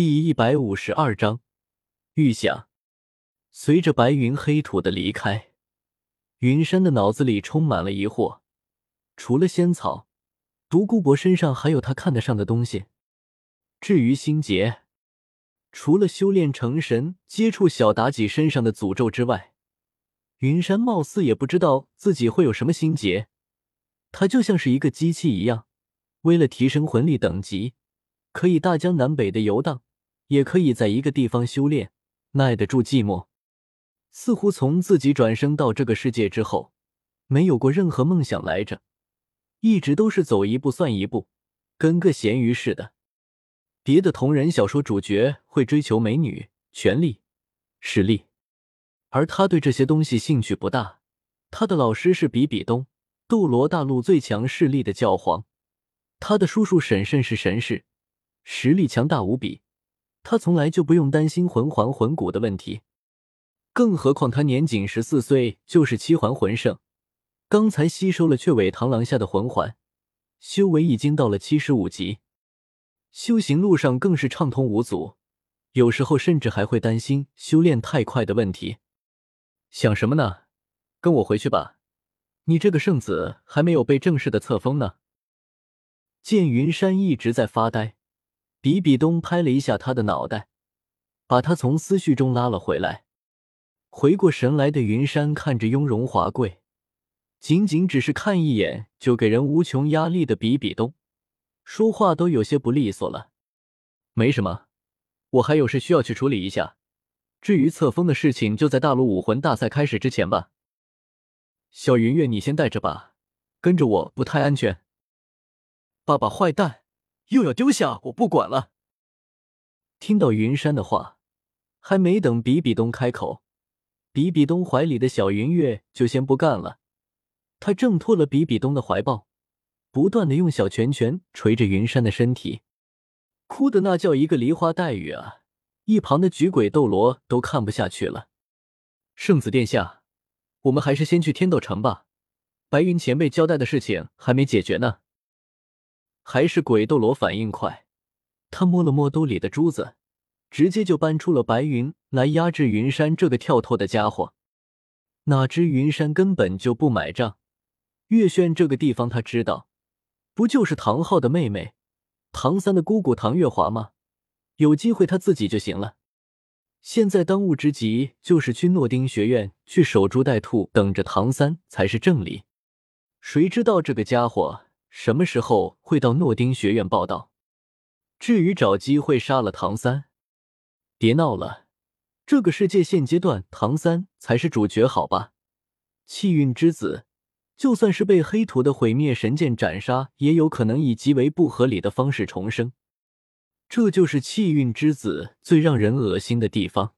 第一百五十二章预想。随着白云黑土的离开，云山的脑子里充满了疑惑。除了仙草，独孤博身上还有他看得上的东西。至于心结，除了修炼成神、接触小妲己身上的诅咒之外，云山貌似也不知道自己会有什么心结。他就像是一个机器一样，为了提升魂力等级，可以大江南北的游荡。也可以在一个地方修炼，耐得住寂寞。似乎从自己转生到这个世界之后，没有过任何梦想来着，一直都是走一步算一步，跟个咸鱼似的。别的同人小说主角会追求美女、权力、实力，而他对这些东西兴趣不大。他的老师是比比东，斗罗大陆最强势力的教皇，他的叔叔婶婶是神士，实力强大无比。他从来就不用担心魂环魂骨的问题，更何况他年仅十四岁就是七环魂圣，刚才吸收了雀尾螳螂下的魂环，修为已经到了七十五级，修行路上更是畅通无阻，有时候甚至还会担心修炼太快的问题。想什么呢？跟我回去吧，你这个圣子还没有被正式的册封呢。见云山一直在发呆。比比东拍了一下他的脑袋，把他从思绪中拉了回来。回过神来的云山看着雍容华贵，仅仅只是看一眼就给人无穷压力的比比东，说话都有些不利索了。没什么，我还有事需要去处理一下。至于册封的事情，就在大陆武魂大赛开始之前吧。小云月，你先带着吧，跟着我不太安全。爸爸，坏蛋！又要丢下我不管了。听到云山的话，还没等比比东开口，比比东怀里的小云月就先不干了。他挣脱了比比东的怀抱，不断的用小拳拳捶着云山的身体，哭的那叫一个梨花带雨啊！一旁的举鬼斗罗都看不下去了。圣子殿下，我们还是先去天斗城吧，白云前辈交代的事情还没解决呢。还是鬼斗罗反应快，他摸了摸兜里的珠子，直接就搬出了白云来压制云山这个跳脱的家伙。哪知云山根本就不买账。月轩这个地方他知道，不就是唐昊的妹妹，唐三的姑姑唐月华吗？有机会他自己就行了。现在当务之急就是去诺丁学院去守株待兔，等着唐三才是正理。谁知道这个家伙？什么时候会到诺丁学院报道？至于找机会杀了唐三，别闹了。这个世界现阶段，唐三才是主角，好吧？气运之子，就算是被黑土的毁灭神剑斩杀，也有可能以极为不合理的方式重生。这就是气运之子最让人恶心的地方。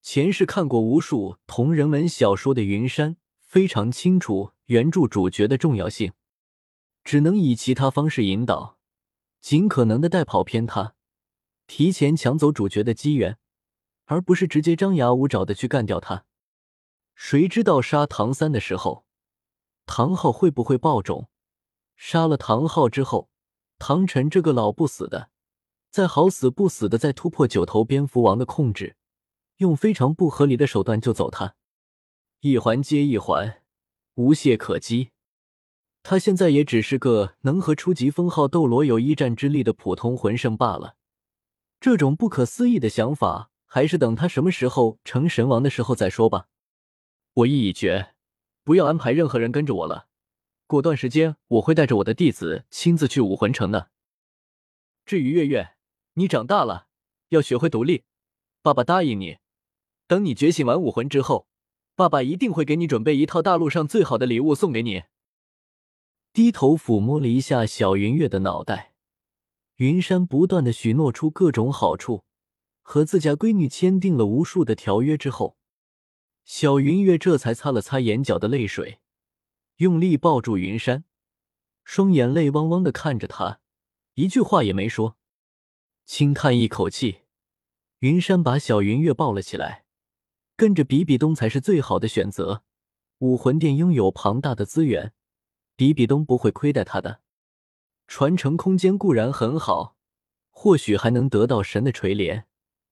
前世看过无数同人文小说的云山，非常清楚原著主角的重要性。只能以其他方式引导，尽可能的带跑偏他，提前抢走主角的机缘，而不是直接张牙舞爪的去干掉他。谁知道杀唐三的时候，唐昊会不会爆种？杀了唐昊之后，唐晨这个老不死的，再好死不死的再突破九头蝙蝠王的控制，用非常不合理的手段救走他，一环接一环，无懈可击。他现在也只是个能和初级封号斗罗有一战之力的普通魂圣罢了。这种不可思议的想法，还是等他什么时候成神王的时候再说吧。我意已决，不要安排任何人跟着我了。过段时间，我会带着我的弟子亲自去武魂城的。至于月月，你长大了，要学会独立。爸爸答应你，等你觉醒完武魂之后，爸爸一定会给你准备一套大陆上最好的礼物送给你。低头抚摸了一下小云月的脑袋，云山不断的许诺出各种好处，和自家闺女签订了无数的条约之后，小云月这才擦了擦眼角的泪水，用力抱住云山，双眼泪汪汪的看着他，一句话也没说，轻叹一口气，云山把小云月抱了起来，跟着比比东才是最好的选择，武魂殿拥有庞大的资源。比比东不会亏待他的，传承空间固然很好，或许还能得到神的垂怜，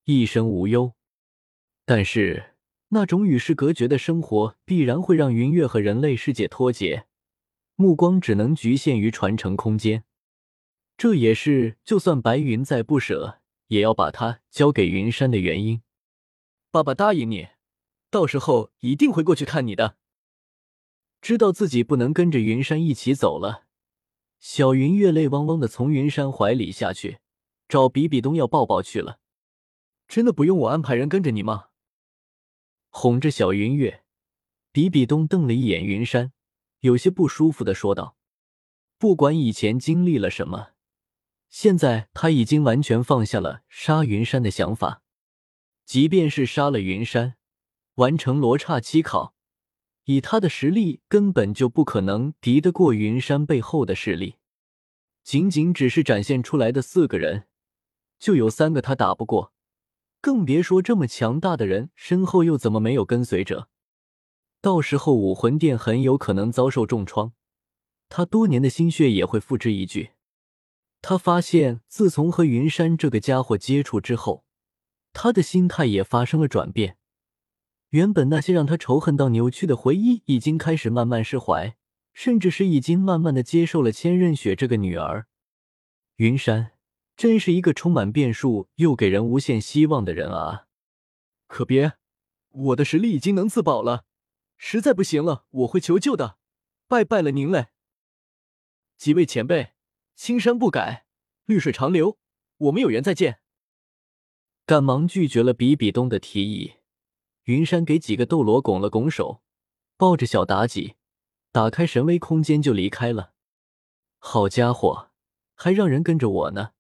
一生无忧。但是那种与世隔绝的生活，必然会让云月和人类世界脱节，目光只能局限于传承空间。这也是就算白云再不舍，也要把他交给云山的原因。爸爸答应你，到时候一定会过去看你的。知道自己不能跟着云山一起走了，小云月泪汪汪的从云山怀里下去，找比比东要抱抱去了。真的不用我安排人跟着你吗？哄着小云月，比比东瞪了一眼云山，有些不舒服的说道：“不管以前经历了什么，现在他已经完全放下了杀云山的想法。即便是杀了云山，完成罗刹七考。”以他的实力，根本就不可能敌得过云山背后的势力。仅仅只是展现出来的四个人，就有三个他打不过，更别说这么强大的人身后又怎么没有跟随者？到时候武魂殿很有可能遭受重创，他多年的心血也会付之一炬。他发现，自从和云山这个家伙接触之后，他的心态也发生了转变。原本那些让他仇恨到扭曲的回忆，已经开始慢慢释怀，甚至是已经慢慢的接受了千仞雪这个女儿。云山真是一个充满变数又给人无限希望的人啊！可别，我的实力已经能自保了，实在不行了，我会求救的。拜拜了您嘞，几位前辈，青山不改，绿水长流，我们有缘再见。赶忙拒绝了比比东的提议。云山给几个斗罗拱了拱手，抱着小妲己，打开神威空间就离开了。好家伙，还让人跟着我呢！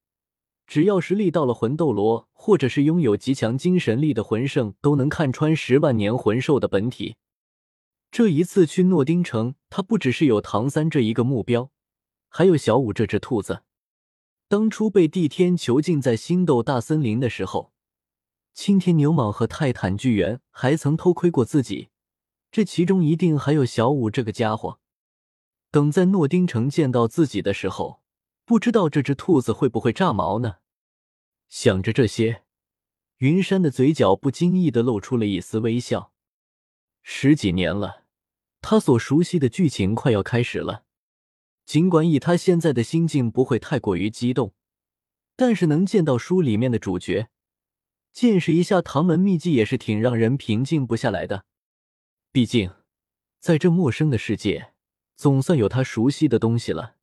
只要实力到了魂斗罗，或者是拥有极强精神力的魂圣，都能看穿十万年魂兽的本体。这一次去诺丁城，他不只是有唐三这一个目标，还有小五这只兔子。当初被帝天囚禁在星斗大森林的时候。青天牛蟒和泰坦巨猿还曾偷窥过自己，这其中一定还有小五这个家伙。等在诺丁城见到自己的时候，不知道这只兔子会不会炸毛呢？想着这些，云山的嘴角不经意的露出了一丝微笑。十几年了，他所熟悉的剧情快要开始了。尽管以他现在的心境不会太过于激动，但是能见到书里面的主角。见识一下唐门秘技也是挺让人平静不下来的，毕竟在这陌生的世界，总算有他熟悉的东西了。